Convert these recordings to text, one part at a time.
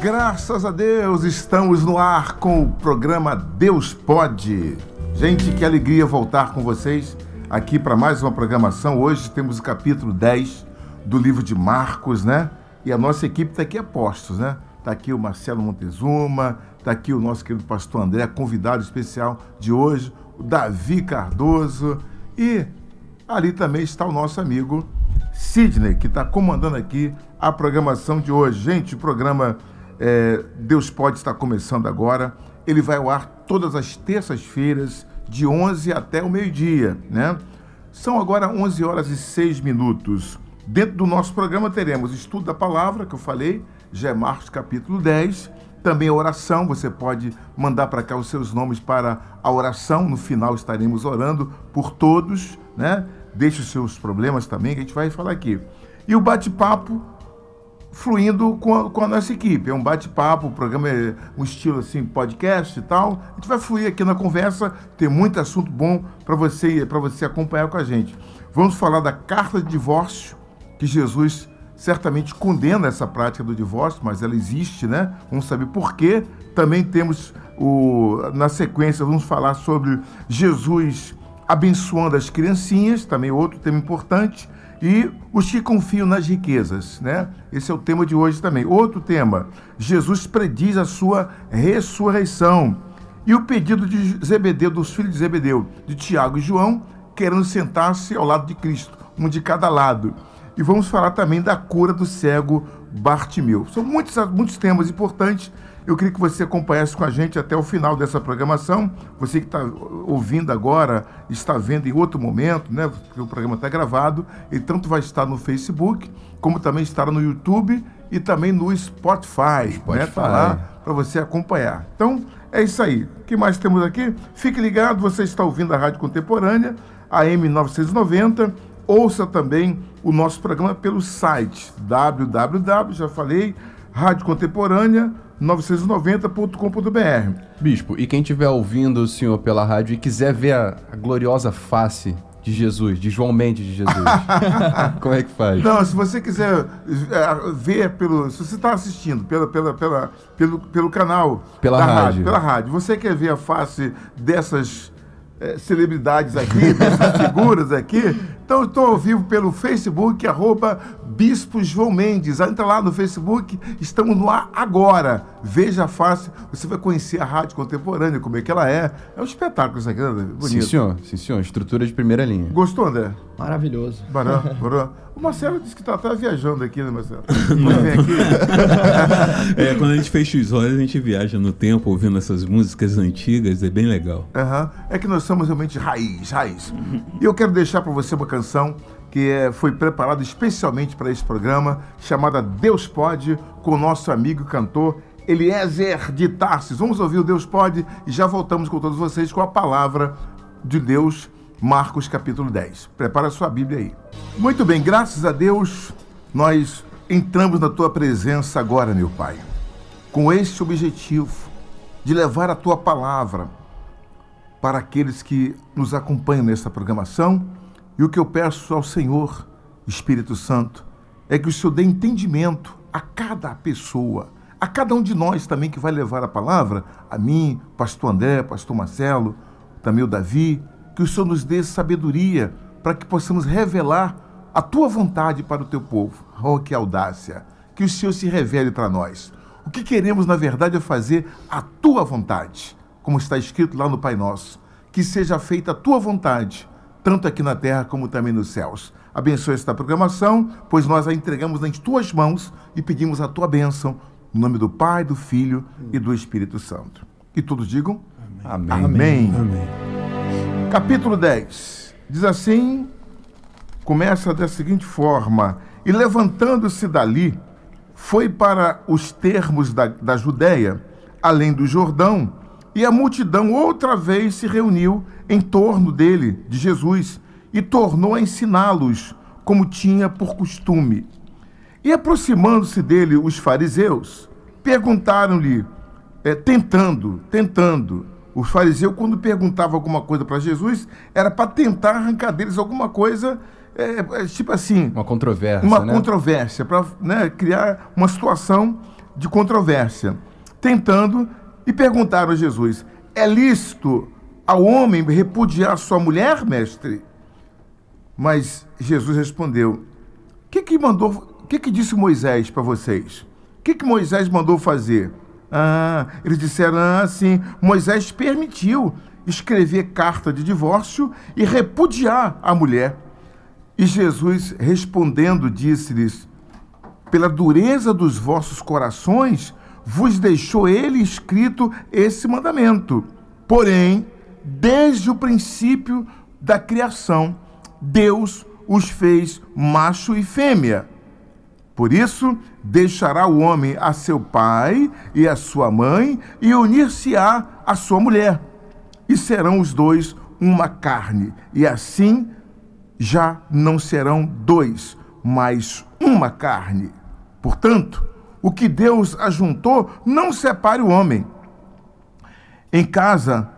Graças a Deus, estamos no ar com o programa Deus Pode. Gente, que alegria voltar com vocês aqui para mais uma programação. Hoje temos o capítulo 10 do livro de Marcos, né? E a nossa equipe está aqui a postos, né? Está aqui o Marcelo Montezuma, está aqui o nosso querido pastor André, convidado especial de hoje, o Davi Cardoso e ali também está o nosso amigo Sidney, que está comandando aqui a programação de hoje. Gente, o programa é, Deus Pode estar começando agora. Ele vai ao ar todas as terças-feiras, de 11 até o meio-dia, né? São agora 11 horas e 6 minutos. Dentro do nosso programa teremos estudo da palavra, que eu falei, já é Marcos capítulo 10. Também a oração, você pode mandar para cá os seus nomes para a oração. No final estaremos orando por todos, né? Deixe os seus problemas também, que a gente vai falar aqui. E o bate-papo fluindo com a, com a, nossa equipe. É um bate-papo, o programa é um estilo assim, podcast e tal. A gente vai fluir aqui na conversa, tem muito assunto bom para você, você acompanhar com a gente. Vamos falar da carta de divórcio, que Jesus certamente condena essa prática do divórcio, mas ela existe, né? Vamos saber por quê. Também temos o na sequência vamos falar sobre Jesus abençoando as criancinhas, também outro tema importante, e os que confiam nas riquezas, né? Esse é o tema de hoje também. Outro tema, Jesus prediz a sua ressurreição. E o pedido de Zebedeu, dos filhos de Zebedeu, de Tiago e João, querendo sentar-se ao lado de Cristo, um de cada lado. E vamos falar também da cura do cego Bartimeu. São muitos, muitos temas importantes eu queria que você acompanhasse com a gente até o final dessa programação. Você que está ouvindo agora, está vendo em outro momento, né? Porque o programa está gravado. E tanto vai estar no Facebook, como também estará no YouTube e também no Spotify. Spotify. Né? Tá lá para você acompanhar. Então, é isso aí. O que mais temos aqui? Fique ligado, você está ouvindo a Rádio Contemporânea, AM 990. Ouça também o nosso programa pelo site www, já falei, Rádio Contemporânea 990.com.br. Bispo, e quem estiver ouvindo o senhor pela rádio e quiser ver a, a gloriosa face de Jesus, de João Mendes de Jesus. Como é que faz? Não, se você quiser é, ver pelo. Se você está assistindo pela, pela, pela, pelo, pelo canal pela rádio. rádio. Pela rádio, você quer ver a face dessas é, celebridades aqui, dessas figuras aqui. Então, estou ao vivo pelo Facebook, arroba Bispo João Mendes. Entra lá no Facebook, estamos no ar agora. Veja a face, você vai conhecer a rádio contemporânea, como é que ela é. É um espetáculo isso aqui, né? Bonito. Sim, senhor. Sim, senhor. Estrutura de primeira linha. Gostou, André? Maravilhoso. Barão, barão. O Marcelo disse que está tá viajando aqui, né, Marcelo? Não. Vem aqui. é, quando a gente fecha os olhos, a gente viaja no tempo ouvindo essas músicas antigas, é bem legal. Uhum. É que nós somos realmente raiz, raiz. E eu quero deixar para você uma canção que é, foi preparada especialmente para esse programa, chamada Deus Pode, com o nosso amigo cantor Eliezer de Tarsis. Vamos ouvir o Deus Pode e já voltamos com todos vocês com a palavra de Deus Marcos capítulo 10. Prepara a sua Bíblia aí. Muito bem, graças a Deus, nós entramos na tua presença agora, meu Pai, com este objetivo de levar a tua palavra para aqueles que nos acompanham nesta programação. E o que eu peço ao Senhor, Espírito Santo, é que o Senhor dê entendimento a cada pessoa, a cada um de nós também que vai levar a palavra, a mim, pastor André, pastor Marcelo, também o Davi, que o Senhor nos dê sabedoria para que possamos revelar a tua vontade para o teu povo. Oh, que audácia! Que o Senhor se revele para nós. O que queremos, na verdade, é fazer a tua vontade, como está escrito lá no Pai Nosso. Que seja feita a tua vontade, tanto aqui na terra como também nos céus. Abençoe esta programação, pois nós a entregamos nas tuas mãos e pedimos a tua bênção, no nome do Pai, do Filho e do Espírito Santo. E todos digam Amém. Amém. Amém. Capítulo 10. Diz assim: começa da seguinte forma: E levantando-se dali, foi para os termos da, da Judéia, além do Jordão, e a multidão outra vez se reuniu em torno dele, de Jesus, e tornou a ensiná-los, como tinha por costume. E aproximando-se dele os fariseus, perguntaram-lhe, é, tentando, tentando, os fariseus, quando perguntavam alguma coisa para Jesus, era para tentar arrancar deles alguma coisa, é, é, tipo assim. Uma controvérsia. Uma né? controvérsia, para né, criar uma situação de controvérsia, tentando e perguntaram a Jesus: É lícito ao homem repudiar sua mulher, mestre? Mas Jesus respondeu: O que, que mandou? Que, que disse Moisés para vocês? O que, que Moisés mandou fazer? Ah, eles disseram assim: Moisés permitiu escrever carta de divórcio e repudiar a mulher. E Jesus, respondendo, disse-lhes: Pela dureza dos vossos corações, vos deixou ele escrito esse mandamento. Porém, desde o princípio da criação, Deus os fez macho e fêmea. Por isso, deixará o homem a seu pai e a sua mãe e unir-se-á à sua mulher, e serão os dois uma carne, e assim já não serão dois, mas uma carne. Portanto, o que Deus ajuntou, não separe o homem. Em casa,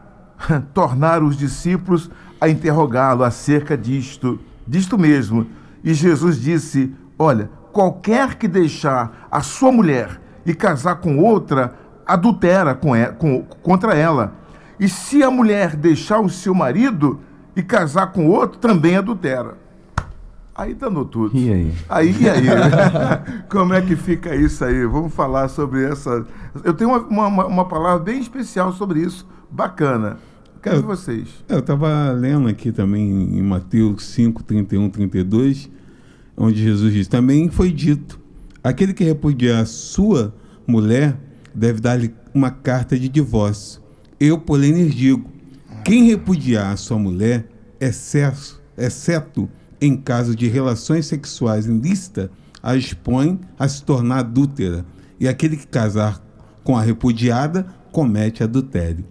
tornaram os discípulos a interrogá-lo acerca disto, disto mesmo. E Jesus disse: Olha, qualquer que deixar a sua mulher e casar com outra, adultera com, com, contra ela. E se a mulher deixar o seu marido e casar com outro, também adultera. Aí danou tudo. E aí? Aí, e aí? Como é que fica isso aí? Vamos falar sobre essa. Eu tenho uma, uma, uma palavra bem especial sobre isso, bacana. Quero ver vocês. Eu estava lendo aqui também em Mateus 5, 31, 32 onde Jesus diz: Também foi dito: aquele que repudiar a sua mulher deve dar-lhe uma carta de divórcio. Eu, porém, lhes digo: quem repudiar a sua mulher, excesso, exceto em caso de relações sexuais ilícitas, a expõe a se tornar adúltera. E aquele que casar com a repudiada comete adultério.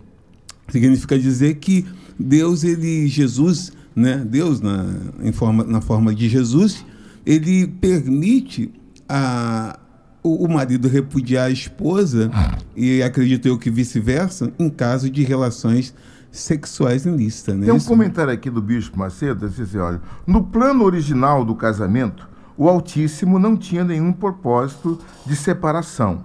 Significa dizer que Deus, ele, Jesus, né? Deus na, em forma, na forma de Jesus, ele permite a, o, o marido repudiar a esposa, e acredito eu que vice-versa, em caso de relações sexuais ilícitas. Né? Tem um Isso... comentário aqui do Bispo Macedo, assim, assim, olha, no plano original do casamento, o Altíssimo não tinha nenhum propósito de separação.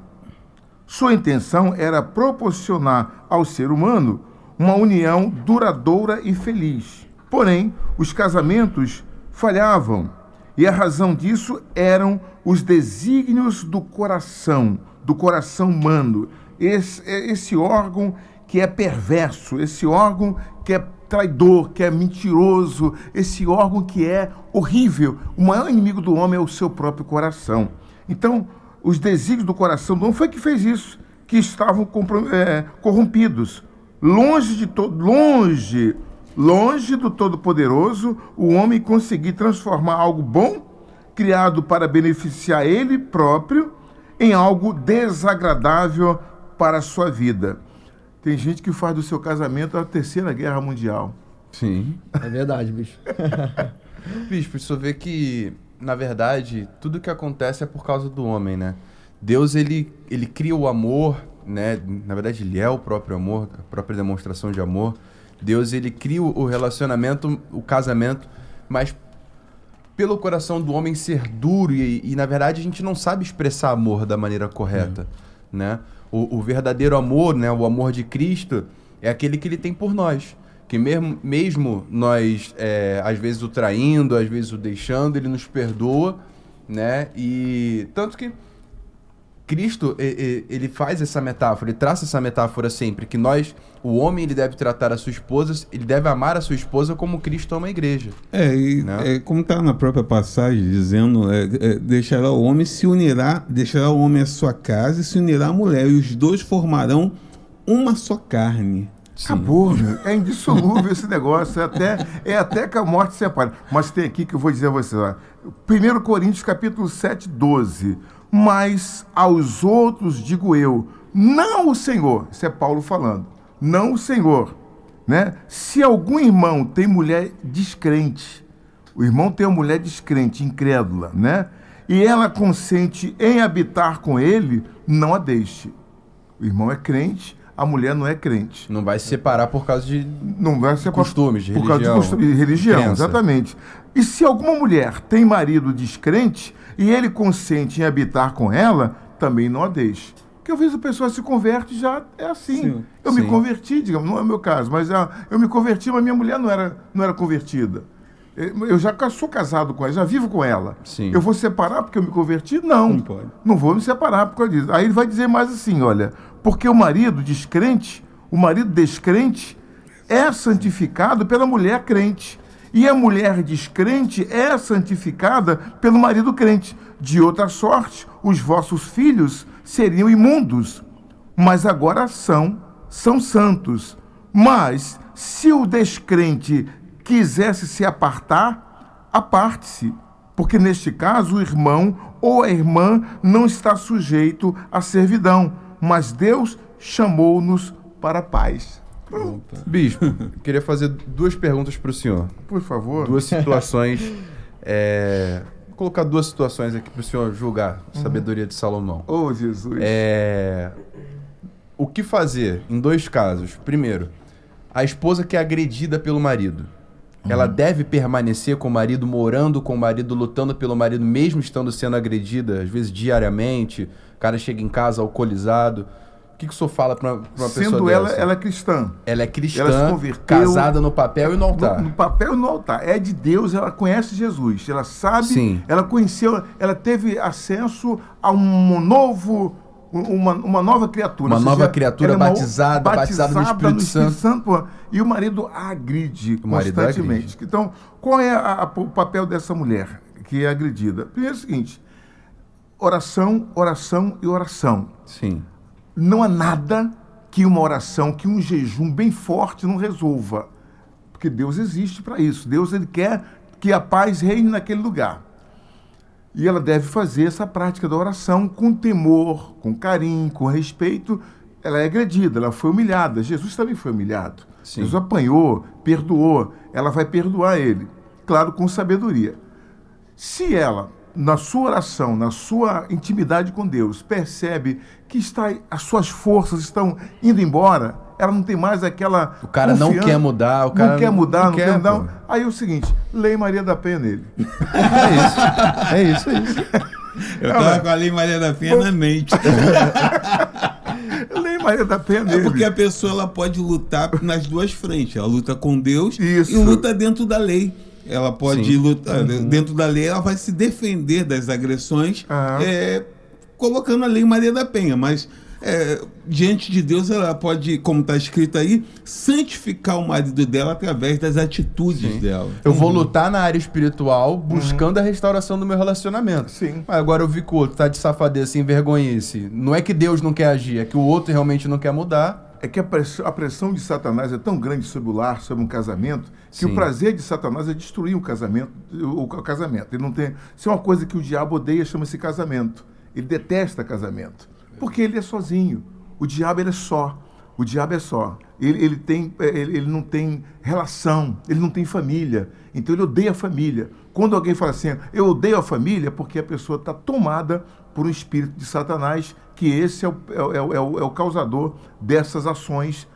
Sua intenção era proporcionar ao ser humano uma união duradoura e feliz. Porém, os casamentos falhavam e a razão disso eram os desígnios do coração, do coração humano. Esse, esse órgão que é perverso, esse órgão que é traidor, que é mentiroso, esse órgão que é horrível. O maior inimigo do homem é o seu próprio coração. Então, os desígnios do coração do homem foi que fez isso, que estavam é, corrompidos. Longe de todo, longe Longe do Todo-Poderoso, o homem conseguir transformar algo bom, criado para beneficiar ele próprio, em algo desagradável para a sua vida. Tem gente que faz do seu casamento a terceira guerra mundial. Sim. É verdade, bicho. Bispo, isso vê que, na verdade, tudo que acontece é por causa do homem, né? Deus, ele, ele cria o amor, né? Na verdade, ele é o próprio amor, a própria demonstração de amor. Deus ele cria o relacionamento, o casamento, mas pelo coração do homem ser duro e, e na verdade a gente não sabe expressar amor da maneira correta, é. né? O, o, verdadeiro amor, né, o amor de Cristo é aquele que ele tem por nós, que mesmo, mesmo nós é, às vezes o traindo, às vezes o deixando, ele nos perdoa, né? E tanto que Cristo, ele faz essa metáfora, ele traça essa metáfora sempre, que nós, o homem, ele deve tratar a sua esposa, ele deve amar a sua esposa como Cristo ama a igreja. É, e né? é, como está na própria passagem, dizendo, é, é, deixará o homem se unirá, deixará o homem a sua casa e se unirá à mulher, e os dois formarão uma só carne. Sim. Acabou, meu. é indissolúvel esse negócio, é até, é até que a morte separe. Mas tem aqui que eu vou dizer a você, ó. 1 Coríntios capítulo 7, 12 mas aos outros digo eu, não o Senhor. Isso é Paulo falando. Não o Senhor. Né? Se algum irmão tem mulher descrente, o irmão tem uma mulher descrente, incrédula, né? E ela consente em habitar com ele, não a deixe. O irmão é crente, a mulher não é crente. Não vai se separar por causa de não vai separar costumes, de por religião. causa de costumes, de religião, exatamente. E se alguma mulher tem marido descrente, e ele consente em habitar com ela, também não a deixe. Porque às vezes a pessoa se converte e já é assim. Sim. Eu me Sim. converti, digamos, não é o meu caso, mas ah, eu me converti, mas minha mulher não era, não era convertida. Eu já sou casado com ela, já vivo com ela. Sim. Eu vou separar porque eu me converti? Não. Não pode. Não vou me separar por causa disso. Aí ele vai dizer mais assim: olha, porque o marido descrente, o marido descrente, é santificado pela mulher crente. E a mulher descrente é santificada pelo marido crente. De outra sorte, os vossos filhos seriam imundos, mas agora são, são santos. Mas se o descrente quisesse se apartar, aparte-se, porque neste caso o irmão ou a irmã não está sujeito à servidão, mas Deus chamou-nos para a paz. Bispo, queria fazer duas perguntas para o senhor. Por favor. Duas situações. é, Vou colocar duas situações aqui para o senhor julgar. Sabedoria de Salomão. Oh, Jesus. É, O que fazer em dois casos? Primeiro, a esposa que é agredida pelo marido. Ela deve permanecer com o marido, morando com o marido, lutando pelo marido, mesmo estando sendo agredida, às vezes diariamente. O cara chega em casa alcoolizado. O que, que o senhor fala para uma, pra uma Sendo pessoa ela, dessa? ela é cristã. Ela é cristã, ela se converteu casada no papel e no altar. No, no papel e no altar. É de Deus, ela conhece Jesus. Ela sabe, Sim. ela conheceu, ela teve acesso a um novo. Uma, uma nova criatura. Uma Ou nova criatura ela é uma- batizada, batizada no Espírito Santo. pô. e o marido agride O marido constantemente. agride. Então, qual é a- a- o papel dessa mulher que é agredida? Primeiro é o seguinte: oração, oração e oração. Sim. Não há nada que uma oração, que um jejum bem forte não resolva. Porque Deus existe para isso. Deus ele quer que a paz reine naquele lugar. E ela deve fazer essa prática da oração com temor, com carinho, com respeito. Ela é agredida, ela foi humilhada. Jesus também foi humilhado. Sim. Jesus apanhou, perdoou. Ela vai perdoar ele. Claro, com sabedoria. Se ela, na sua oração, na sua intimidade com Deus, percebe que está, as suas forças estão indo embora, ela não tem mais aquela. O cara não quer mudar, o cara não quer mudar, não não, quer, mudar. pô. Aí é o seguinte: Lei Maria da Penha nele. É isso. É isso, é isso. Eu tava com a Lei Maria da Penha na mente. Lei Maria da Penha É nele. porque a pessoa ela pode lutar nas duas frentes. Ela luta com Deus Isso. e luta dentro da lei. Ela pode Sim. lutar dentro da lei, ela vai se defender das agressões, Aham. é, colocando a lei Maria da Penha. Mas é, diante de Deus, ela pode, como está escrito aí, santificar o marido dela através das atitudes Sim. dela. Eu vou lutar na área espiritual buscando a restauração do meu relacionamento. Sim. Mas agora eu vi que o outro tá de safadeza, sem vergonhice. Não é que Deus não quer agir, é que o outro realmente não quer mudar. É que a pressão, de Satanás é tão grande sobre o lar, sobre um casamento, que Sim. o prazer de Satanás é destruir o casamento. O, casamento. Ele não tem. Se é uma coisa que o diabo odeia, chama-se casamento. Ele detesta casamento. Porque ele é sozinho. O diabo ele é só. O diabo é só. Ele, ele, tem, eh, ele, ele não tem relação, ele não tem família. Então ele odeia a família. Quando alguém fala assim, eu odeio a família, é porque a pessoa está tomada por um espírito de Satanás, que esse é o, é, o- é o- é o, é o causador dessas ações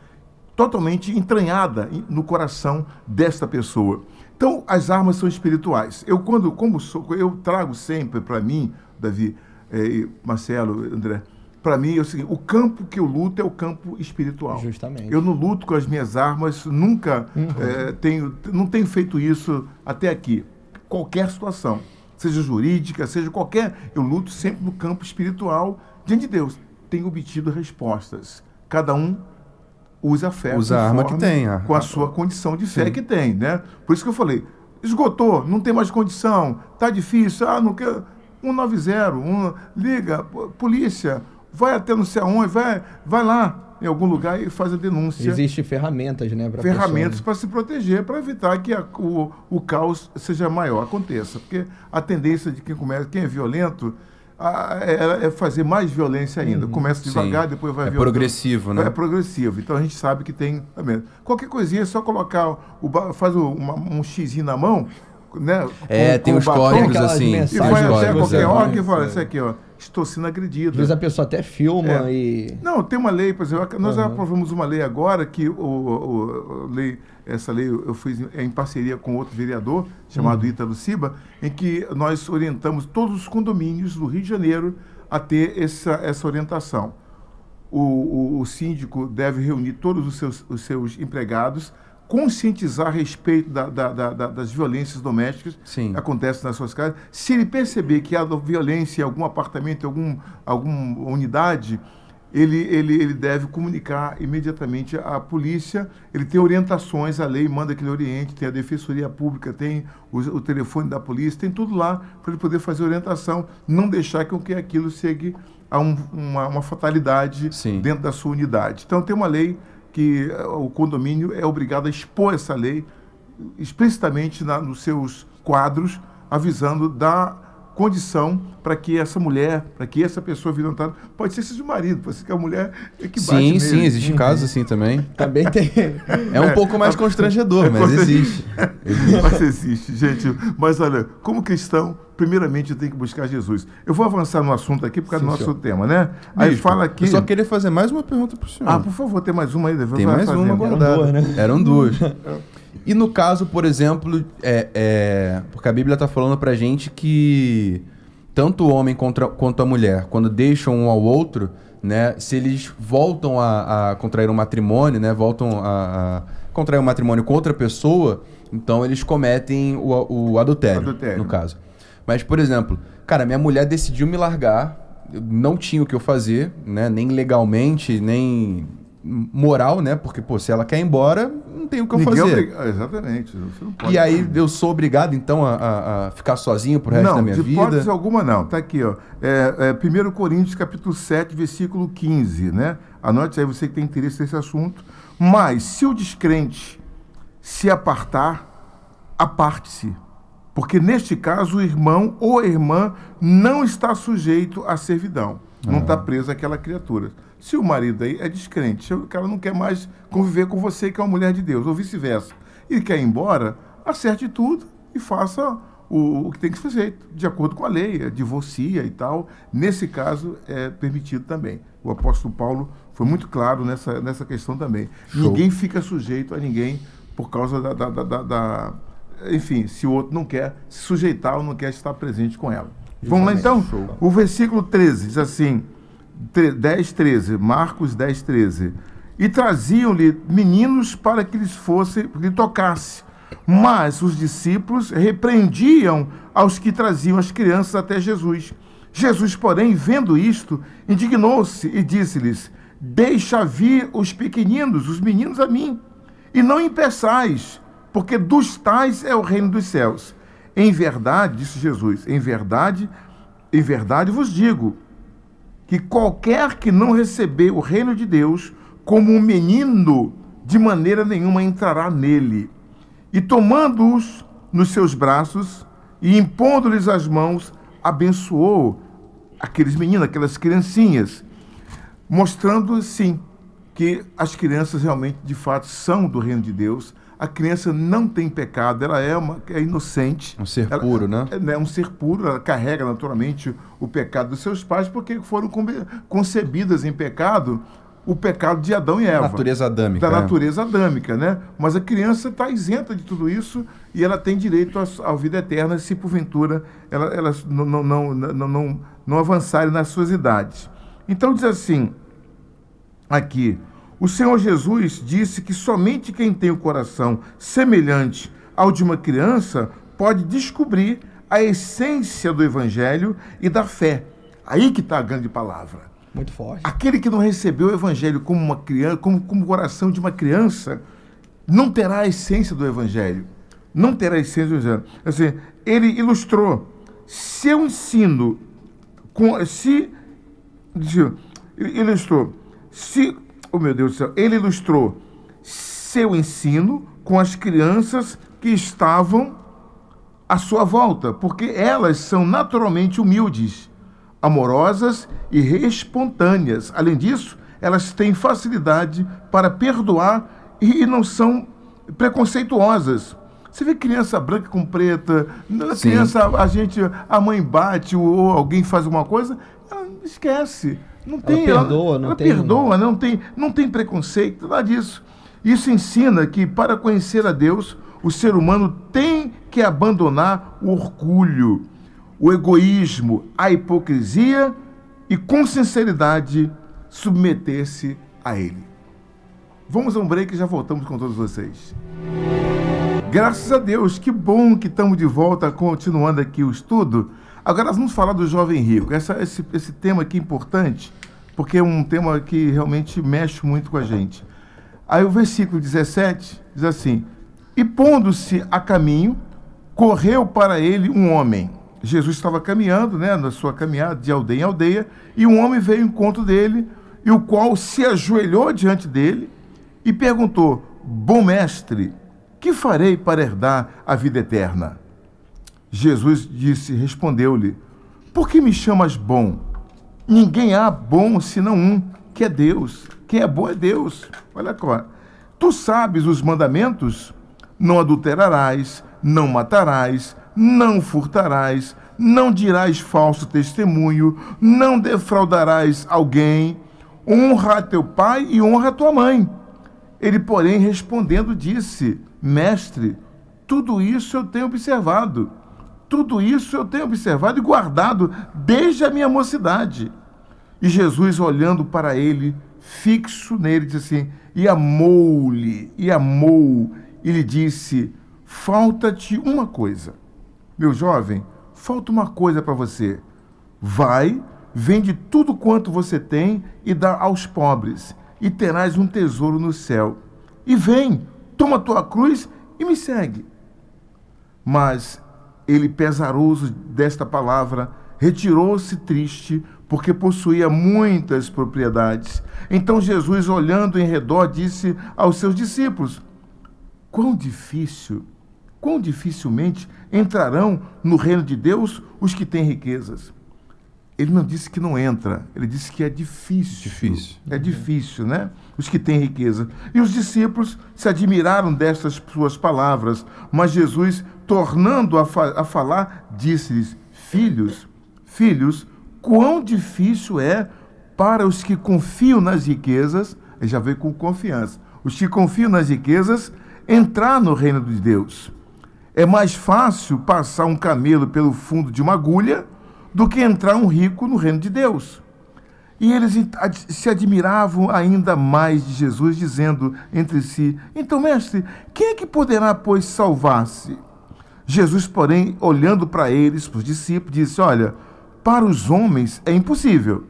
totalmente entranhada no coração desta pessoa. Então, as armas são espirituais. Eu quando como sou, eu trago sempre para mim, Davi, eh, Marcelo, André, para mim é o seguinte, o campo que eu luto é o campo espiritual. Justamente. Eu não luto com as minhas armas, nunca eh, tenho, não tenho feito isso até aqui. Qualquer situação, seja jurídica, seja qualquer, eu luto sempre no campo espiritual diante de Deus. Tenho obtido respostas. Cada um usa a fé Usa a arma que tem, a- com a sua condição de fé que tem, né? Por isso que eu falei, esgotou, não tem mais condição, tá difícil, ah, não quer 190, um, liga, polícia, vai até não sei aonde, vai, vai lá em algum lugar e faz a denúncia. Existem ferramentas, né? Ferramentas pessoa, para se proteger, para evitar que a- o, o caos seja maior, aconteça. Porque a tendência de quem começa, quem é violento, a- é, é fazer mais violência ainda. Começa devagar, Sim. depois vai É violentando. progressivo, né? É progressivo. Então a gente sabe que tem. também. Qualquer coisinha é só colocar. O, faz o- uma- um xizinho na mão, né? É, com- tem com os batom, códigos assim. E vai até códigos, qualquer é. hora que fala, É. isso aqui, ó. Estou sendo agredido. Às vezes a pessoa até filma É. e. Não, tem uma lei, por exemplo, nós Uhum. aprovamos uma lei agora que o, o- o- lei, essa lei eu fiz em, parceria com outro vereador chamado Ítalo Siba, em que nós orientamos todos os condomínios do Rio de Janeiro a ter essa, essa orientação. O, o, o síndico deve reunir todos os seus, os seus empregados, conscientizar a respeito da, da, da, das violências domésticas Sim. que acontecem nas suas casas. Se ele perceber que há violência em algum apartamento, em algum, alguma unidade, ele, ele, ele deve comunicar imediatamente à polícia. Ele tem orientações, a lei manda que ele oriente, tem a Defensoria Pública, tem o, o telefone da polícia, tem tudo lá para ele poder fazer orientação, não deixar com que aquilo chegue a um, uma, uma, fatalidade Sim. dentro da sua unidade. Então tem uma lei que o condomínio é obrigado a expor essa lei explicitamente na, nos seus quadros, avisando da condição para que essa mulher, para que essa pessoa violentada, pode ser seja o marido, pode ser que a mulher é que bate Sim, nele. sim, existe casos assim também. Também tem. É um pouco mais constrangedor, mas existe. Mas existe, gente. Mas olha, como cristão, primeiramente eu tenho que buscar Jesus. Eu vou avançar no assunto aqui por causa do nosso senhor. tema, né? Aí Bispo, fala aqui. Eu só queria fazer mais uma pergunta pro senhor. Ah, por favor, tem mais uma aí. Tem mais uma guardada. duas, né? Eram duas. E no caso, por exemplo, é, é, porque a Bíblia está falando pra gente que tanto o homem contra, quanto a mulher, quando deixam um ao outro, né, se eles voltam a, a contrair um matrimônio, né, voltam a, a contrair um matrimônio com outra pessoa, então eles cometem o, o adultério, Adultério. no caso. Mas, por exemplo, cara, minha mulher decidiu me largar, não tinha o que eu fazer, né, nem legalmente, nem moral, né, porque, pô, se ela quer ir embora, não tem o que eu Ninguém fazer. Exatamente. Você não pode E aí eu sou obrigado, então, a, a- a ficar sozinho pro resto não, da minha de vida? hipótese alguma não. Está aqui, ó. É, é, 1 Coríntios, capítulo 7, versículo 15, né? Anote aí, você que tem interesse nesse assunto. Mas, se o descrente se apartar, aparte-se. Porque, neste caso, o irmão ou a irmã não está sujeito à servidão. Não está preso àquela criatura. Se o marido aí é descrente, o cara não quer mais conviver com você, que é uma mulher de Deus, ou vice-versa, e quer ir embora, acerte tudo e faça o, o que tem que ser feito, de acordo com a lei, é divorcia e tal. Nesse caso, é permitido também. O apóstolo Paulo foi muito claro nessa, nessa questão também. Ninguém fica sujeito a ninguém por causa da, da- da- da- Enfim, se o outro não quer se sujeitar ou não quer estar presente com ela. Vamos lá então? O versículo 13 diz assim: 10, 13, Marcos 10, 13. E traziam-lhe meninos para que lhes fosse, lhe tocasse. Mas os discípulos repreendiam aos que traziam as crianças até Jesus. Jesus, porém, vendo isto, indignou-se e disse-lhes: Deixa vir os pequeninos, os meninos a mim, e não impeçais, porque dos tais é o reino dos céus. Em verdade, disse Jesus, em verdade, em verdade vos digo, que qualquer que não receber o reino de Deus como um menino, de maneira nenhuma entrará nele. E tomando-os nos seus braços e impondo-lhes as mãos, abençoou aqueles meninos, aquelas criancinhas, mostrando, sim, que as crianças realmente, de fato, são do reino de Deus. A criança não tem pecado, ela é, uma, é inocente. Um ser Ela- puro, né? é, né, um ser puro, ela carrega naturalmente o pecado dos seus pais, porque foram concebidas em pecado o pecado de Adão e Eva. Natureza adâmica. Da né? natureza adâmica, né? Mas a criança está isenta de tudo isso e ela tem direito à, à vida eterna se porventura ela- elas não, não, não, não, não, não avançarem nas suas idades. Então diz assim, aqui, o Senhor Jesus disse que somente quem tem o coração semelhante ao de uma criança pode descobrir a essência do evangelho e da fé. Aí que está a grande palavra. Muito forte. Aquele que não recebeu o evangelho como uma criança, como, como o coração de uma criança, não terá a essência do evangelho. Não terá a essência do evangelho. Assim, ele ilustrou. Se eu ensino com se ilustrou se oh meu Deus do céu, ele ilustrou seu ensino com as crianças que estavam à sua volta, porque elas são naturalmente humildes, amorosas e espontâneas. Além disso, elas têm facilidade para perdoar e não são preconceituosas. Você vê criança branca com preta, criança, a gente, a mãe bate ou alguém faz alguma coisa, ela esquece. Não tem, perdoa, não ela tem- perdoa, não tem, não tem preconceito, nada disso. Isso ensina que para conhecer a Deus, o ser humano tem que abandonar o orgulho, o egoísmo, a hipocrisia e com sinceridade submeter-se a Ele. Vamos a um break e já voltamos com todos vocês. Graças a Deus, que bom que estamos de volta, continuando aqui o estudo. Agora vamos falar do jovem rico. Essa, esse, esse tema aqui é importante, porque é um tema que realmente mexe muito com a gente. Aí o versículo 17 diz assim: E pondo-se a caminho, correu para ele um homem. Jesus estava caminhando, né, na sua caminhada de aldeia em aldeia, e um homem veio ao encontro dele, e o qual se ajoelhou diante dele e perguntou: Bom mestre, que farei para herdar a vida eterna? Jesus disse, respondeu-lhe: Por que me chamas bom? Ninguém há bom senão um, que é Deus. Quem é bom é Deus. Olha só. Tu sabes os mandamentos? Não adulterarás, não matarás, não furtarás, não dirás falso testemunho, não defraudarás alguém, honra teu pai e honra tua mãe. Ele, porém, respondendo, disse: Mestre, tudo isso eu tenho observado. Tudo isso eu tenho observado e guardado desde a minha mocidade. E Jesus, olhando para ele, fixo nele, disse assim: E amou-lhe, e amou, e lhe disse: Falta-te uma coisa. Meu jovem, falta uma coisa para você. Vai, vende tudo quanto você tem e dá aos pobres, e terás um tesouro no céu. E vem, toma tua cruz e me segue. Mas ele, pesaroso desta palavra, retirou-se triste, porque possuía muitas propriedades. Então Jesus, olhando em redor, disse aos seus discípulos: Quão difícil, quão dificilmente entrarão no reino de Deus os que têm riquezas. Ele não disse que não entra, ele disse que é difícil. Difícil. É difícil, né? Os que têm riqueza. E os discípulos se admiraram destas suas palavras, mas Jesus, tornando a, fa a falar, disse-lhes: Filhos, filhos, quão difícil é para os que confiam nas riquezas, já veio com confiança, os que confiam nas riquezas, entrar no reino de Deus. É mais fácil passar um camelo pelo fundo de uma agulha do que entrar um rico no reino de Deus. E eles se admiravam ainda mais de Jesus, dizendo entre si: Então, mestre, quem é que poderá, pois, salvar-se? Jesus, porém, olhando para eles, para os discípulos, disse: Olha, para os homens é impossível,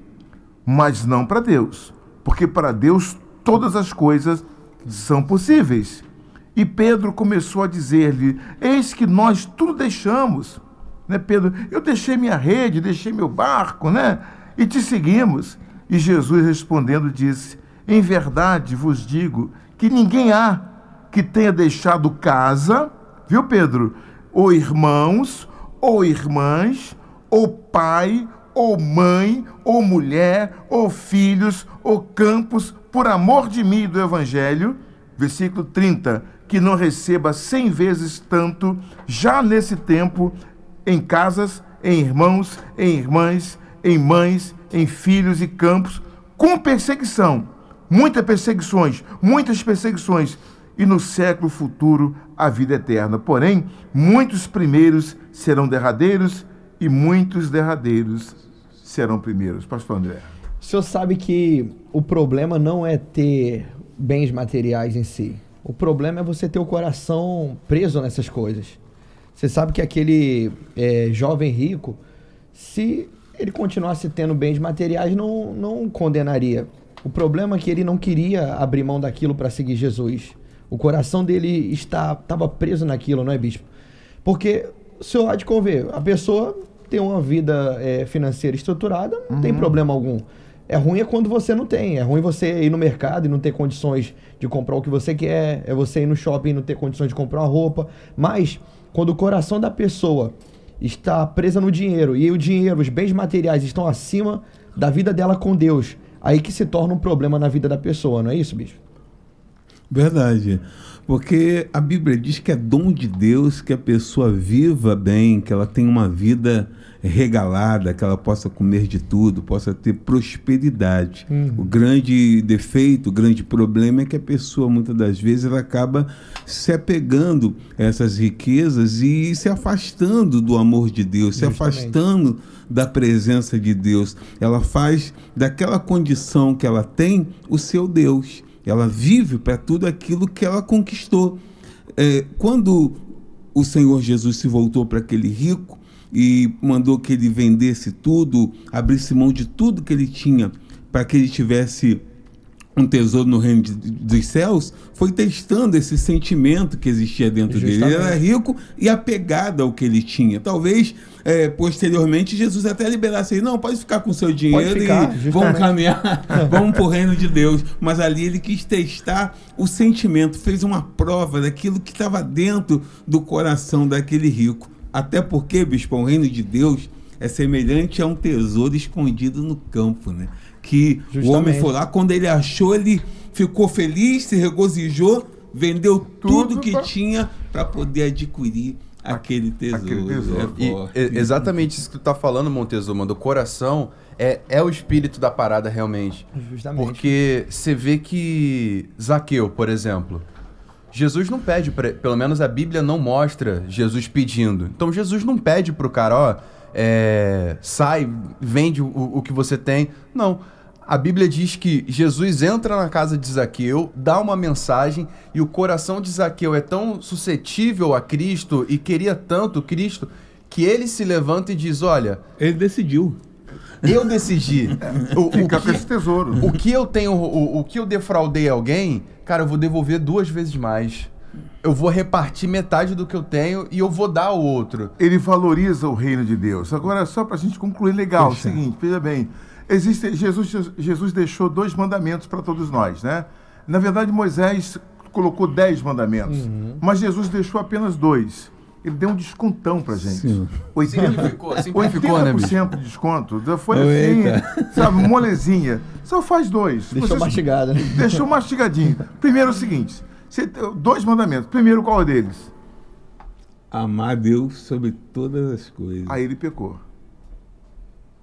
mas não para Deus, porque para Deus todas as coisas são possíveis. E Pedro começou a dizer-lhe: Eis que nós tudo deixamos né, Pedro? Eu deixei minha rede, deixei meu barco, né? E te seguimos. E Jesus respondendo disse: Em verdade vos digo que ninguém há que tenha deixado casa, viu, Pedro? Ou irmãos, ou irmãs, ou pai, ou mãe, ou mulher, ou filhos, ou campos, por amor de mim e do Evangelho. Versículo 30. Que não receba cem vezes tanto, já nesse tempo, em casas, em irmãos, em irmãs, em mães, em filhos e campos, com perseguição, muitas perseguições, muitas perseguições, e no século futuro a vida eterna. Porém, muitos primeiros serão derradeiros e muitos derradeiros serão primeiros. Pastor André. O senhor sabe que o problema não é ter bens materiais em si. O problema é você ter o coração preso nessas coisas. Você sabe que aquele é, jovem rico, se ele continuasse tendo bens materiais, não, não condenaria. O problema é que ele não queria abrir mão daquilo para seguir Jesus. O coração dele estava preso naquilo, não é, bispo? Porque o senhor há de a pessoa tem uma vida é, financeira estruturada, não uhum. tem problema algum. É ruim é quando você não tem. É ruim você ir no mercado e não ter condições de comprar o que você quer. É você ir no shopping e não ter condições de comprar uma roupa. Mas quando o coração da pessoa está presa no dinheiro e o dinheiro, os bens materiais estão acima da vida dela com Deus, aí que se torna um problema na vida da pessoa, não é isso, bicho? Verdade. Porque a Bíblia diz que é dom de Deus que a pessoa viva bem, que ela tenha uma vida regalada, que ela possa comer de tudo, possa ter prosperidade. Uhum. O grande defeito, o grande problema é que a pessoa, muitas das vezes, ela acaba se apegando a essas riquezas e se afastando do amor de Deus, se Justamente. afastando da presença de Deus. Ela faz daquela condição que ela tem o seu Deus. Ela vive para tudo aquilo que ela conquistou. É, quando o Senhor Jesus se voltou para aquele rico e mandou que ele vendesse tudo, abrisse mão de tudo que ele tinha para que ele tivesse um tesouro no reino de- dos céus, foi testando esse sentimento que existia dentro dele. Ele era Justamente. rico e apegado ao que ele tinha. Talvez, é, posteriormente, Jesus até liberasse ele. Não, pode ficar com seu dinheiro ficar, e justamente. vamos caminhar, vamos para o reino de Deus. Mas ali ele quis testar o sentimento, fez uma prova daquilo que estava dentro do coração daquele rico. Até porque, bispo, o reino de Deus é semelhante a um tesouro escondido no campo, né? Que o homem Justamente. foi lá, quando ele achou, ele ficou feliz, se regozijou, vendeu tudo, Tudo que pra- tinha para poder adquirir aquele tesouro. aquele tesouro. É E, e- exatamente isso que tu tá falando, Montezuma, do coração, é, é o espírito da parada realmente. Justamente. Porque você vê que Zaqueu, por exemplo, Jesus não pede, pra, pelo menos a Bíblia não mostra Jesus pedindo. Então Jesus não pede pro cara, ó, é, sai, vende o, o que você tem. Não. A Bíblia diz que Jesus entra na casa de Zaqueu, dá uma mensagem e o coração de Zaqueu é tão suscetível a Cristo e queria tanto Cristo que ele se levanta e diz: Olha, Ele decidiu. eu decidi. O, o Fica com que- esse tesouro. o que eu tenho, o, o que eu defraudei alguém, cara, eu vou devolver duas vezes mais. Eu vou repartir metade do que eu tenho e eu vou dar ao outro. Ele valoriza o reino de Deus. Agora, só para a gente concluir legal, é o seguinte, veja bem. Existe, Jesus, Jesus deixou dois mandamentos para todos nós, né? Na verdade, Moisés colocou dez mandamentos, mas Jesus deixou apenas dois. Ele deu um descontão para gente. Sim. 80, Simplificou, simplificou, né, bicho? 80% de desconto. Já Foi assim, sabe, molezinha. Só faz dois. Deixou Você- mastigado, né? Deixou mastigadinho. Primeiro é o seguinte: você tem dois mandamentos. Primeiro, qual deles? Amar Deus sobre todas as coisas. Aí ele pecou.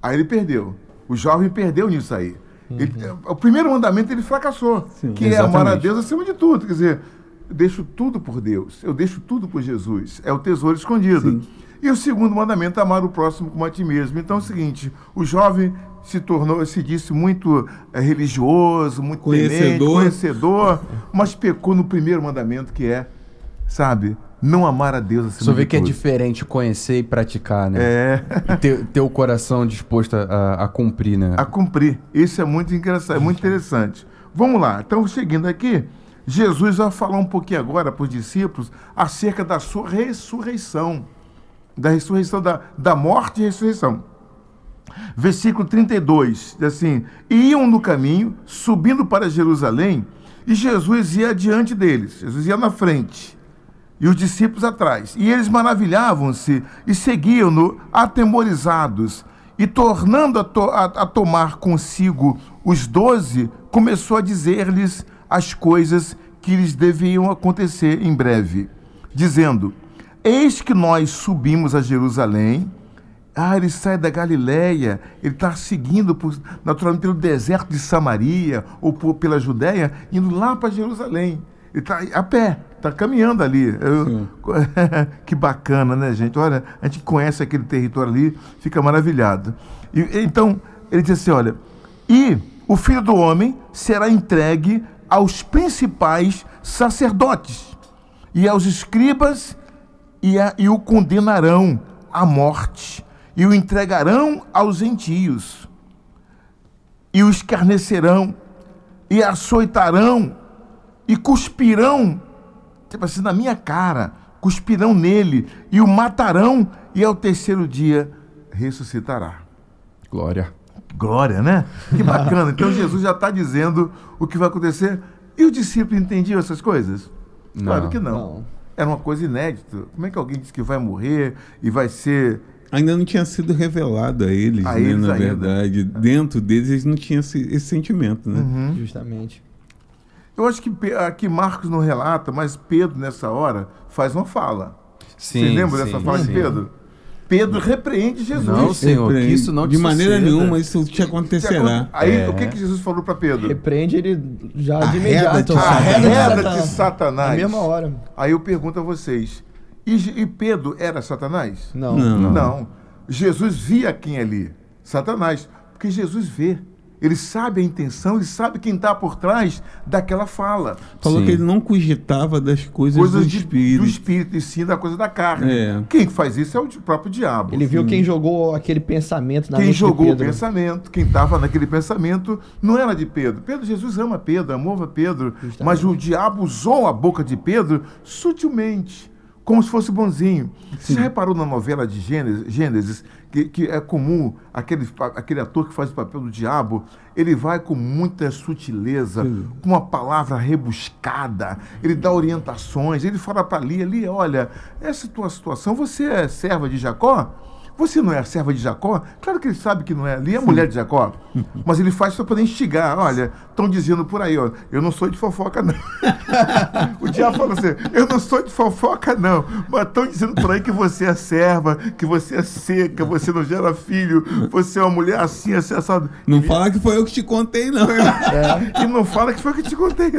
Aí ele perdeu. O jovem perdeu nisso aí. Ele- o primeiro mandamento ele fracassou, Sim, que é amar a exatamente. Deus acima de tudo. Quer dizer, eu deixo tudo por Deus, eu deixo tudo por Jesus. É o tesouro escondido. Sim. E o segundo mandamento é amar o próximo como a ti mesmo. Então é o seguinte: o jovem se tornou, se disse muito eh, religioso, muito temente, Conhecedor. conhecedor, mas pecou no primeiro mandamento que é, sabe, não amar a Deus acima Só vê que é diferente conhecer e praticar, né? É. E ter, ter o coração disposto a, a cumprir, né? a cumprir. Isso é muito engraçado, é muito interessante. Vamos lá, então seguindo aqui, Jesus vai falar um pouquinho agora para os discípulos acerca da sua ressurreição. Da ressurreição, da, da morte e ressurreição. Versículo 32, diz assim: Iam no caminho, subindo para Jerusalém, e Jesus ia adiante deles, Jesus ia na frente e os discípulos atrás. E eles maravilhavam-se e seguiam-no atemorizados. E tornando a, to- a- a tomar consigo os doze, começou a dizer-lhes as coisas que lhes deviam acontecer em breve, dizendo: Eis que nós subimos a Jerusalém. Ah, ele sai da Galiléia, ele está seguindo por, naturalmente pelo deserto de Samaria ou por- pela Judéia, indo lá para Jerusalém. Ele está a pé, está caminhando ali. Eu- que bacana, né, gente? Olha, a gente conhece aquele território ali, fica maravilhado. E, então, ele diz assim: olha, e o filho do homem será entregue aos principais sacerdotes e aos escribas e, a- e o condenarão à morte e o entregarão aos gentios e o escarnecerão e açoitarão e cuspirão tipo assim na minha cara cuspirão nele e o matarão e ao terceiro dia ressuscitará Glória. Glória, né? Que bacana. Então Jesus já está dizendo o que vai acontecer. E os discípulos entendiam essas coisas? Não. Claro que não. Não. Era uma coisa inédita. Como é que alguém diz que vai morrer e vai ser. Ainda não tinha sido revelado a eles, A né, eles na ainda. verdade. Dentro deles eles não tinham esse, esse sentimento, né? Uhum. Justamente. Eu acho que aqui Marcos não relata, mas Pedro, nessa hora, faz uma fala. Sim, Você lembra sim, dessa fala de sim. Pedro? Pedro repreende Jesus. Não, Senhor, que isso não te De maneira suceda. nenhuma isso te acontecerá. Aí É. o que, que Jesus falou para Pedro? Repreende ele já de imediato. Satanás. Arreda-te, Satanás. Na mesma hora. Aí eu pergunto a vocês: e, e Pedro era Satanás? Não. Não. Não. Jesus via quem ali? Satanás. Porque Jesus vê. Ele sabe a intenção, ele sabe quem está por trás daquela fala. Falou Sim. que ele não cogitava das coisas, Coisas do de- espírito. do espírito e sim da coisa da carne. É. Quem faz isso é o próprio diabo. Ele viu quem jogou aquele pensamento na Quem mente de jogou o pensamento, quem estava naquele pensamento, não era de Pedro. Pedro, Jesus ama Pedro, amava Pedro, Justamente. mas o diabo usou a boca de Pedro sutilmente, como se fosse bonzinho. Você já reparou na novela de Gênesis, Gênesis que, que é comum aquele, aquele ator que faz o papel do diabo, ele vai com muita sutileza, com uma palavra rebuscada, ele dá orientações, ele fala para ali, ali, olha, essa tua situação, você é serva de Jacó? Você não é a serva de Jacó? Claro que ele sabe que não é. Ali é a mulher de Jacó. Mas ele faz para poder instigar. Olha, estão dizendo por aí, ó, eu não sou de fofoca, não. o diabo fala assim, eu não sou de fofoca, não. Mas estão dizendo por aí que você é serva, que você é seca, você não gera filho, você é uma mulher assim, assim, assado. Não E- fala que foi eu que te contei, não. E não fala que foi o que eu te contei.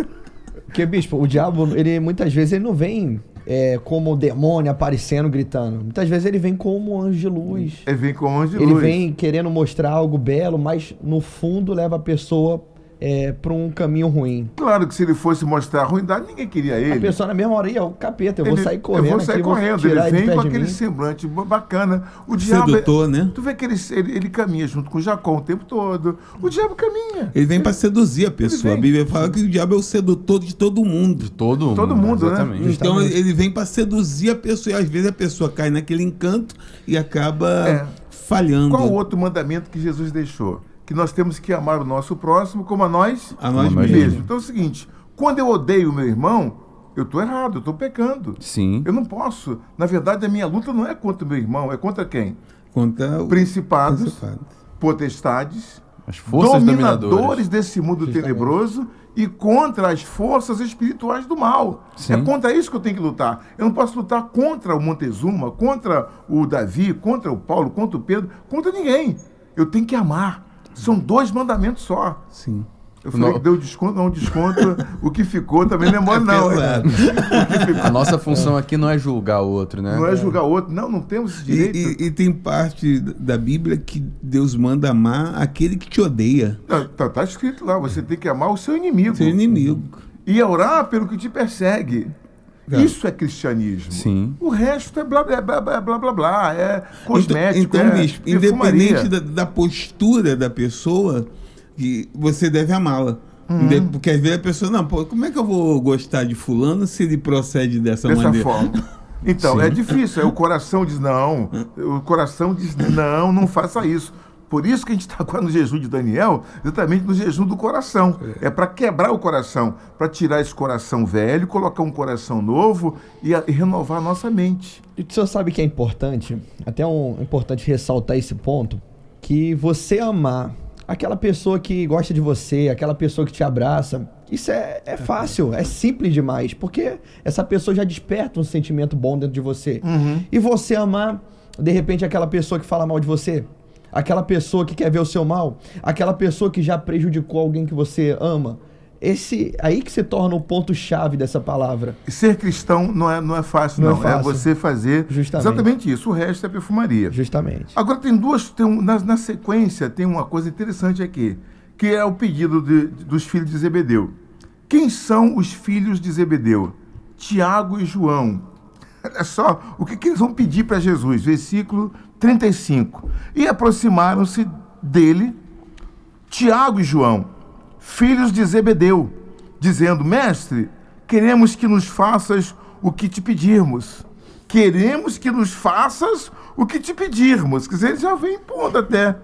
Porque, bispo, o diabo, ele muitas vezes ele não vem é, como demônio aparecendo, gritando. Muitas vezes ele vem como anjo de luz. Ele vem com anjo de Ele luz. vem querendo mostrar algo belo, mas no fundo leva a pessoa é, para um caminho ruim. Claro que se ele fosse mostrar a ruindade, ninguém queria ele. A pessoa na mesma hora, "Ih, é o capeta, eu vou Ele- sair correndo Eu vou sair aqui, vou correndo. tirar Ele de vem com de aquele mim." semblante ba- bacana. O diabo. Sedutor, né? Tu vê que ele, ele, ele caminha junto com Jacó o tempo todo. O diabo caminha. Ele vem para seduzir a pessoa. A. Bíblia fala que o diabo é o sedutor de todo mundo. Todo mundo. Todo mundo, né? exatamente. Então Justamente. ele vem para seduzir a pessoa e às vezes a pessoa cai naquele encanto e acaba É. falhando. Qual o outro mandamento que Jesus deixou? Que nós temos que amar o nosso próximo como a nós A nós mesmos. mesmos. Então é o seguinte: quando eu odeio o meu irmão, eu estou errado, eu estou pecando. Sim. Eu não posso. Na verdade, a minha luta não é contra o meu irmão, é contra quem? Contra o Principados, principado. potestades, As forças dominadores dominadoras. desse mundo Justamente. tenebroso e contra as forças espirituais do mal. Sim. É contra isso que eu tenho que lutar. Eu não posso lutar contra o Montezuma, contra o Davi, contra o Paulo, contra o Pedro, contra ninguém. Eu tenho que amar. São dois mandamentos só. Sim. Eu falei Não. que deu desconto, não desconto. o que ficou também não é mole, não. pesado. A nossa função aqui não é julgar o outro, né? Não é julgar outro. Não, não temos esse E, direito. e- e tem parte da Bíblia que Deus manda amar aquele que te odeia, Tá, tá- tá escrito lá, você tem que amar o seu inimigo. seu inimigo. E orar pelo que te persegue. Tá. Isso é cristianismo. Sim. O resto é blá blá blá blá blá blá, é cosmético, então, então é bispo, independente da, da postura da pessoa, que você deve amá-la. Uhum. Porque às vezes a pessoa, não, pô, como é que eu vou gostar de fulano se ele procede dessa, dessa maneira? forma. Então, Sim. é difícil. Aí o coração diz não. O coração diz não, não faça isso. Por isso que a gente está agora no jejum de Daniel, exatamente no jejum do coração. É, para quebrar o coração, para tirar esse coração velho, colocar um coração novo e, a- e renovar a nossa mente. E o senhor sabe que é importante, até um, é importante ressaltar esse ponto, que você amar aquela pessoa que gosta de você, aquela pessoa que te abraça, isso é, é fácil, é simples demais, porque essa pessoa já desperta um sentimento bom dentro de você. E você amar, de repente, aquela pessoa que fala mal de você, aquela pessoa que quer ver o seu mal, aquela pessoa que já prejudicou alguém que você ama. Esse aí que se torna o ponto chave dessa palavra. Ser cristão não é, não é fácil, Não é não. É, fácil. você fazer Justamente. exatamente isso. O resto é perfumaria. Justamente. Agora tem duas, tem um- na, na sequência tem uma coisa interessante aqui, que é o pedido de- dos filhos de Zebedeu. Quem são os filhos de Zebedeu? Tiago e João. Olha só o que, que eles vão pedir para Jesus, versículo 35. E aproximaram-se dele Tiago e João, filhos de Zebedeu, dizendo: Mestre, queremos que nos faças o que te pedirmos. Queremos que nos faças o que te pedirmos. Quer dizer, ele já vem impondo até.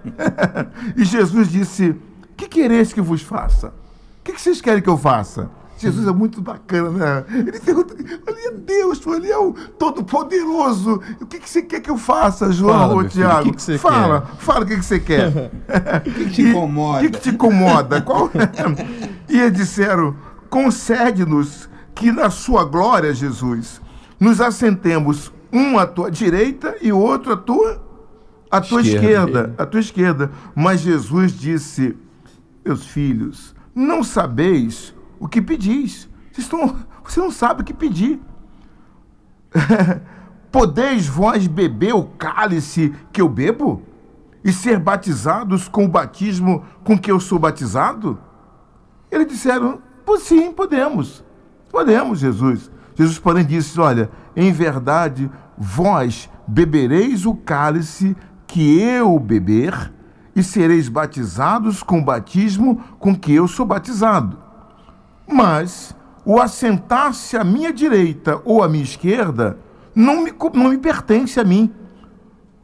e Jesus disse: Que quereis que vos faça? O que, que vocês querem que eu faça? Jesus é muito bacana, né? Ele pergunta: ali é Deus, ali é o Todo-Poderoso. O que, que você quer que eu faça, João Fala, ou filho, Tiago? o que que você fala, quer? fala o que, que você quer. O que te incomoda? O que, que te incomoda? Qual... e eles disseram: concede-nos que na sua glória, Jesus, nos assentemos um à tua direita e outro à tua à tua esquerda, esquerda à tua esquerda. Mas Jesus disse: Meus filhos, não sabeis o que pedis. Vocês estão, você não sabe o que pedir. Podeis vós beber o cálice que eu bebo? E ser batizados com o batismo com que eu sou batizado? Eles disseram: Sim, podemos. Podemos, Jesus. Jesus, porém, disse: Olha, em verdade, vós bebereis o cálice que eu beber, e sereis batizados com o batismo com que eu sou batizado. Mas o assentar-se à minha direita ou à minha esquerda não me, não me pertence a mim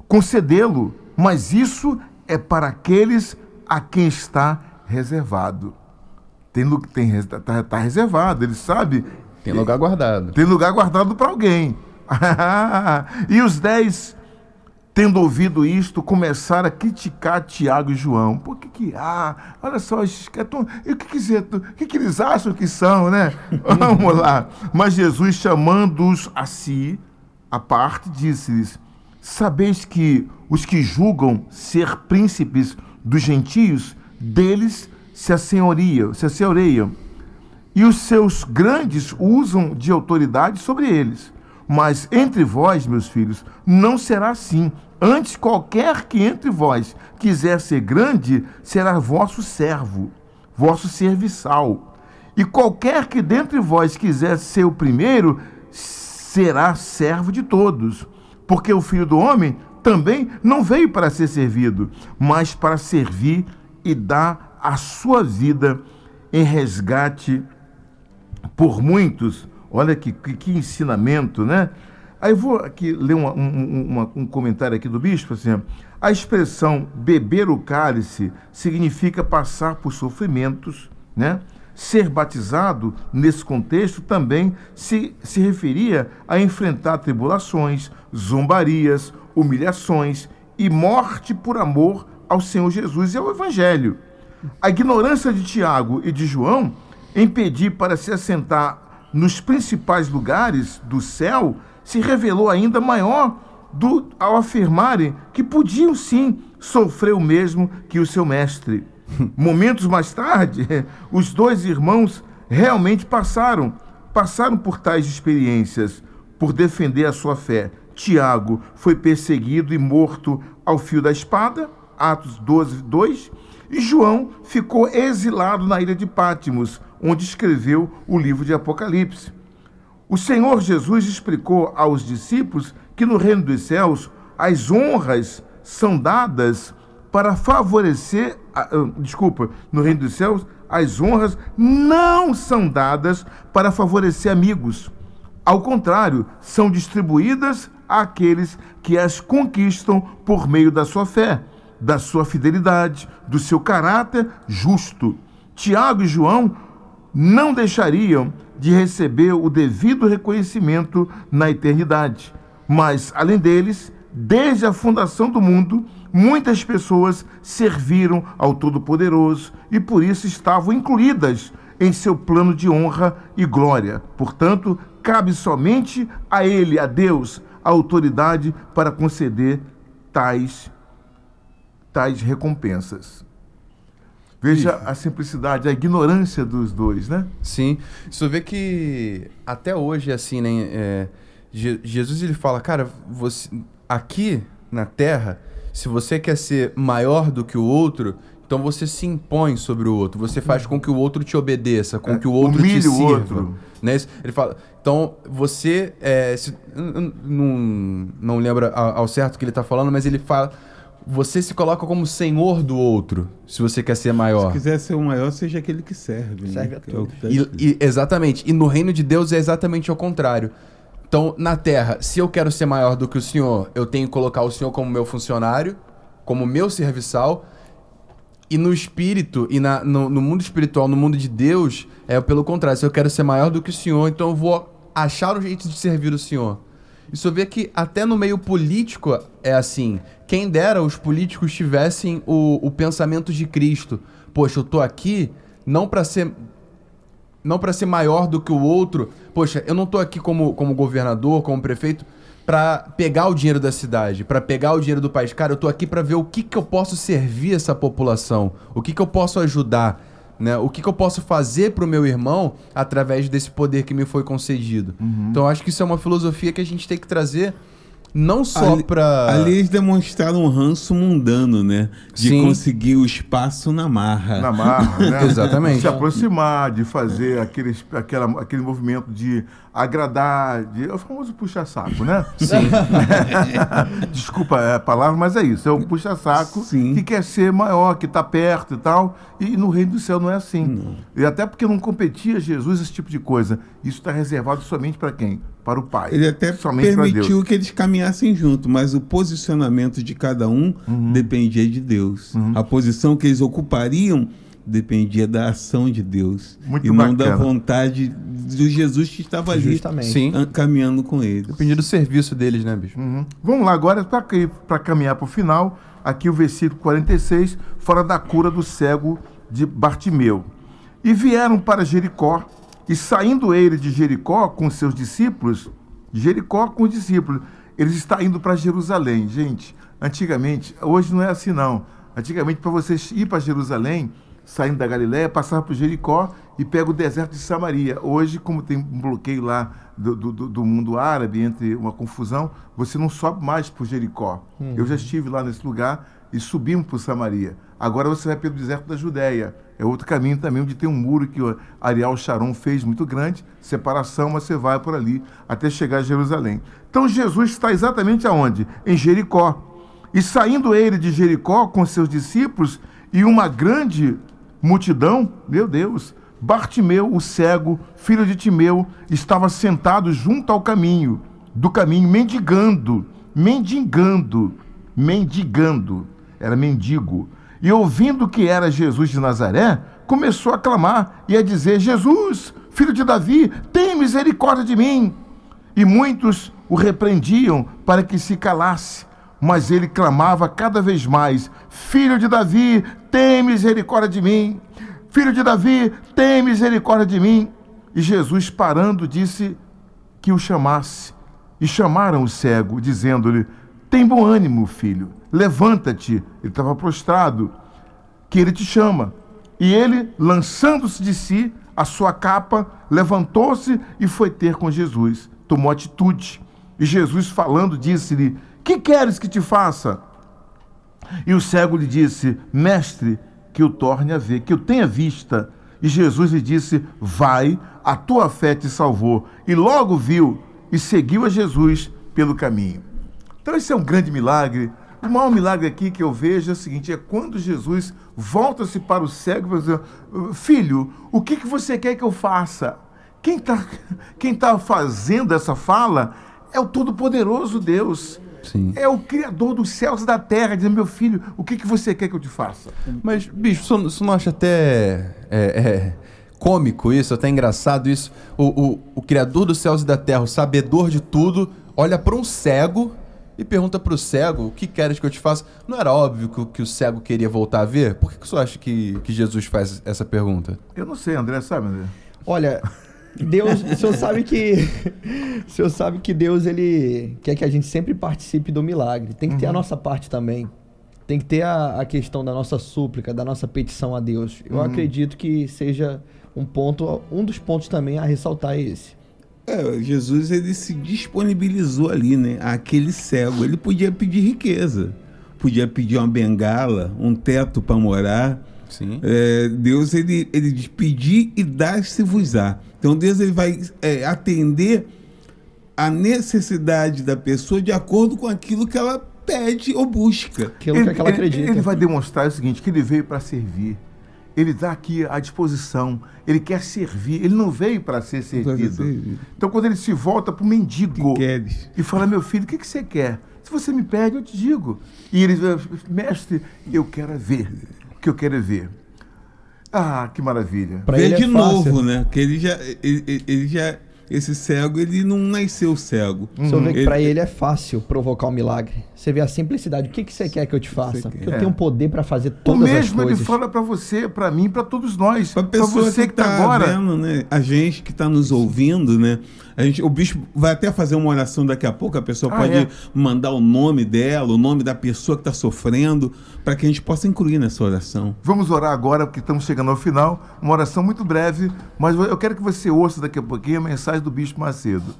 concedê-lo, mas isso é para aqueles a quem está reservado. Tem, tem tá, tá reservado, ele sabe. Tem lugar guardado. Tem lugar guardado para alguém. e os dez, tendo ouvido isto, começaram a criticar Tiago e João. Por que que há? Ah, olha só, esses caras E o que, que, que, que eles acham que são, né? Vamos lá. Mas Jesus, chamando-os a si, a parte, disse-lhes: Sabeis que os que julgam ser príncipes dos gentios, deles se assenhoriam, se assenhoreiam, e os seus grandes usam de autoridade sobre eles. Mas entre vós, meus filhos, não será assim. Antes, qualquer que entre vós quiser ser grande, será vosso servo, vosso serviçal. E qualquer que dentre vós quiser ser o primeiro, será servo de todos. Porque o filho do homem também não veio para ser servido, mas para servir e dar a sua vida em resgate por muitos. Olha que, que, que ensinamento, né? Aí vou aqui ler um, um, um comentário aqui do bispo, assim, a expressão beber o cálice significa passar por sofrimentos, né? Ser batizado, nesse contexto, também se, se referia a enfrentar tribulações, zombarias, humilhações e morte por amor ao Senhor Jesus e ao Evangelho. A ignorância de Tiago e de João em pedir para se assentar nos principais lugares do céu se revelou ainda maior do, ao afirmarem que podiam sim sofrer o mesmo que o seu mestre. Momentos mais tarde, os dois irmãos realmente passaram, passaram por tais experiências, por defender a sua fé. Tiago foi perseguido e morto ao fio da espada, Atos 12, 2, e João ficou exilado na ilha de Pátimos, onde escreveu o livro de Apocalipse. O Senhor Jesus explicou aos discípulos que no reino dos céus as honras são dadas para favorecer, uh, desculpa, no reino dos céus, as honras não são dadas para favorecer amigos. Ao contrário, são distribuídas àqueles que as conquistam por meio da sua fé, da sua fidelidade, do seu caráter justo. Tiago e João não deixariam de receber o devido reconhecimento na eternidade. Mas, além deles, desde a fundação do mundo, muitas pessoas serviram ao Todo-Poderoso e por isso estavam incluídas em seu plano de honra e glória. Portanto, cabe somente a Ele, a Deus, a autoridade para conceder tais, tais recompensas. Veja a simplicidade, a ignorância dos dois, né? Sim. Você vê que até hoje, assim, né? É, Jesus ele fala, cara, você, aqui na Terra, se você quer ser maior do que o outro, então você se impõe sobre o outro. Você faz com que o outro te obedeça, com é, que o outro te sirva. O outro. Né? Ele fala, então você. É, se, não, não lembro ao certo o que ele está falando, mas ele fala. Você se coloca como senhor do outro, se você quer ser maior. Se quiser ser o maior, seja aquele que serve. Né? Serve né? a todos. É e, e, exatamente. E no reino de Deus é exatamente ao contrário. Então, na Terra, se eu quero ser maior do que o Senhor, eu tenho que colocar o Senhor como meu funcionário, como meu serviçal. E no espírito, e na, no, no, mundo espiritual, no mundo de Deus, é pelo contrário. Se eu quero ser maior do que o Senhor, então eu vou achar um jeito de servir o Senhor. Isso vê que até no meio político é assim. Quem dera os políticos tivessem o, o pensamento de Cristo. Poxa, eu tô aqui não para ser não para ser maior do que o outro. Poxa, eu não tô aqui como, como governador, como prefeito, para pegar o dinheiro da cidade, para pegar o dinheiro do país. Cara, eu tô aqui para ver o que, que eu posso servir essa população, o que, que eu posso ajudar. Né? O que, que eu posso fazer para o meu irmão através desse poder que me foi concedido? Uhum. Então, eu acho que isso é uma filosofia que a gente tem que trazer não só Ali- para. Ali eles demonstraram um ranço mundano, né? De Sim. conseguir o espaço na marra. Na marra, né? Exatamente. De se aproximar, de fazer aquele, aquela, aquele movimento de agradar, de, é o famoso puxa-saco, né? Sim. Desculpa a palavra, mas é isso. É o puxa-saco que quer ser maior, que está perto e tal. E no reino do céu não é assim. E até porque não competia Jesus esse tipo de coisa. Isso está reservado somente para quem? Para o Pai. Ele até somente permitiu que eles caminhassem junto, mas o posicionamento de cada um Uhum. dependia de Deus. A posição que eles ocupariam dependia da ação de Deus Muito e não da vontade do Jesus que estava ali Justamente. Caminhando com eles. Dependia do serviço deles, né, bicho? Uhum. Vamos lá agora para caminhar para o final. Aqui o versículo 46, fora da cura do cego de Bartimeu. E vieram para Jericó, e saindo ele de Jericó com seus discípulos, Jericó com os discípulos, eles estão indo para Jerusalém. Gente, antigamente, hoje não é assim não. Antigamente, para você ir para Jerusalém, saindo da Galiléia, passava por Jericó e pega o deserto de Samaria. Hoje, como tem um bloqueio lá do, do, do- do mundo árabe, entre uma confusão, você não sobe mais por Jericó. Eu já estive lá nesse lugar e subimos por Samaria. Agora você vai pelo deserto da Judéia. É outro caminho também, onde tem um muro que o Ariel Sharon fez muito grande, separação, mas você vai por ali até chegar a Jerusalém. Então Jesus está exatamente aonde? Em Jericó. E saindo ele de Jericó com seus discípulos e uma grande multidão, meu Deus, Bartimeu, o cego, filho de Timeu, estava sentado junto ao caminho, do caminho, mendigando, mendigando, mendigando, era mendigo. E ouvindo que era Jesus de Nazaré, começou a clamar e a dizer: Jesus, filho de Davi, tem misericórdia de mim. E muitos o repreendiam para que se calasse. Mas ele clamava cada vez mais: Filho de Davi, tem misericórdia de mim. Filho de Davi, tem misericórdia de mim. E Jesus, parando, disse que o chamasse. E chamaram o cego, dizendo-lhe: Tem bom ânimo, filho, levanta-te. Ele estava prostrado, que ele te chama. E ele, lançando-se de si, a sua capa, levantou-se e foi ter com Jesus. Tomou atitude. E Jesus, falando, disse-lhe: Que queres que te faça? E o cego lhe disse: Mestre, que o torne a ver, que eu tenha vista. E Jesus lhe disse: Vai, a tua fé te salvou. E logo viu e seguiu a Jesus pelo caminho. Então, esse é um grande milagre. O maior milagre aqui que eu vejo é o seguinte: é quando Jesus volta-se para o cego e fala assim, Filho, o que, que você quer que eu faça? Quem está quem tá fazendo essa fala é o Todo-Poderoso Deus. Sim. É o Criador dos céus e da terra, dizendo, meu filho, o que, que você quer que eu te faça? Mas, bicho, você não- você não acha até é, é, cômico isso, até engraçado isso? O, o, o Criador dos céus e da terra, o sabedor de tudo, olha para um cego e pergunta pro cego, o que queres que eu te faça? Não era óbvio que, o- que o cego queria voltar a ver? Por que, que você acha que, que Jesus faz essa pergunta? Eu não sei, André, sabe, André? Olha, Deus, o senhor sabe que o senhor sabe que Deus ele quer que a gente sempre participe do milagre. Tem que ter a nossa parte também. Tem que ter a, a questão da nossa súplica, da nossa petição a Deus. Eu acredito que seja um ponto, um dos pontos também a ressaltar é esse. É, Jesus ele se disponibilizou ali, né? Aquele cego, ele podia pedir riqueza, podia pedir uma bengala, um teto para morar. Sim. É, Deus ele, ele diz pedir e dar-se-vos-á. Então Deus ele vai é, atender a necessidade da pessoa de acordo com aquilo que ela pede ou busca. Aquilo que ela acredita. ele vai demonstrar o seguinte, que ele veio para servir. Ele está aqui à disposição. Ele quer servir. Ele não veio para ser servido. Então, quando ele se volta para o mendigo Que e fala, meu filho, o que, que você quer? Se você me pede, eu te digo. E ele diz, mestre, eu quero é ver. O que eu quero é ver. Ah, que maravilha. Pra Ver ele é de fácil. novo, né? Que ele já, ele, ele- já esse cego, ele não nasceu cego. O senhor vê que Ele- pra ele é fácil provocar um milagre. Você vê a simplicidade. O que, que você quer que eu te faça? Porque eu É. tenho poder pra fazer O todas as mesmo ele coisas. fala para você, para mim, para todos nós. Pra Para pessoa você que, que está tá agora. vendo, né? A gente que está nos ouvindo, né? A gente, o bispo vai até fazer uma oração daqui a pouco, a pessoa Ah, pode é? mandar o nome dela, o nome da pessoa que está sofrendo, para que a gente possa incluir nessa oração. Vamos orar agora, porque estamos chegando ao final. Uma oração muito breve, mas eu quero que você ouça daqui a pouquinho a mensagem do Bispo Macedo.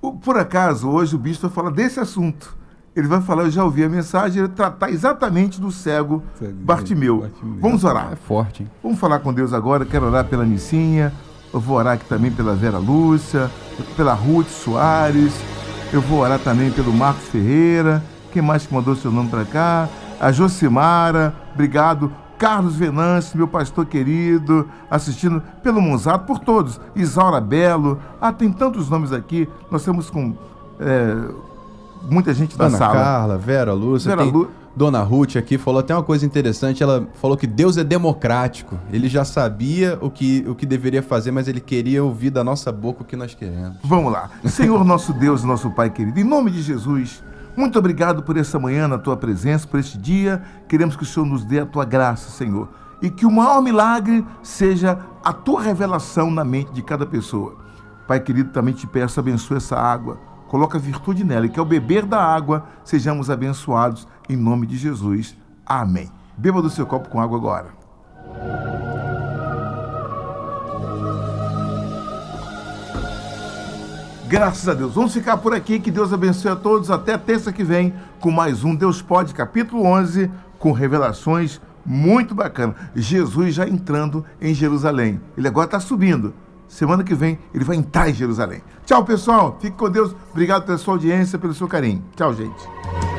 O- Por acaso, hoje o Bispo vai falar desse assunto. Ele vai falar, eu já ouvi a mensagem, ele tratar exatamente do cego Cego, Bartimeu. Bartimeu. Vamos orar. É forte, hein? Vamos falar com Deus agora. Quero orar pela Nicinha. Eu vou orar aqui também pela Vera Lúcia, pela Ruth Soares. Eu vou orar também pelo Marcos Ferreira. Quem mais que mandou seu nome para cá? A Josimara. Obrigado. Carlos Venâncio, meu pastor querido, assistindo pelo Monzato, por todos. Isaura Belo. Ah, tem tantos nomes aqui. Nós estamos com é, muita gente da Ana sala. Carla, Vera Lúcia, Vera tem Lu- Dona Ruth aqui falou até uma coisa interessante. Ela falou que Deus é democrático. Ele já sabia o que, o que deveria fazer, mas ele queria ouvir da nossa boca o que nós queremos. Vamos lá. Senhor nosso Deus, nosso Pai querido, em nome de Jesus, muito obrigado por essa manhã na tua presença, por este dia. Queremos que o Senhor nos dê a tua graça, Senhor. E que o maior milagre seja a tua revelação na mente de cada pessoa. Pai querido, também te peço, abençoa essa água. Coloca virtude nela e que ao beber da água sejamos abençoados em nome de Jesus. Amém. Beba do seu copo com água agora. Graças a Deus. Vamos ficar por aqui. Que Deus abençoe a todos. Até terça que vem com mais um Deus Pode, capítulo 11, com revelações muito bacanas. Jesus já entrando em Jerusalém. Ele agora está subindo. Semana que vem ele vai entrar em Jerusalém. Tchau, pessoal. Fique com Deus. Obrigado pela sua audiência, pelo seu carinho. Tchau, gente.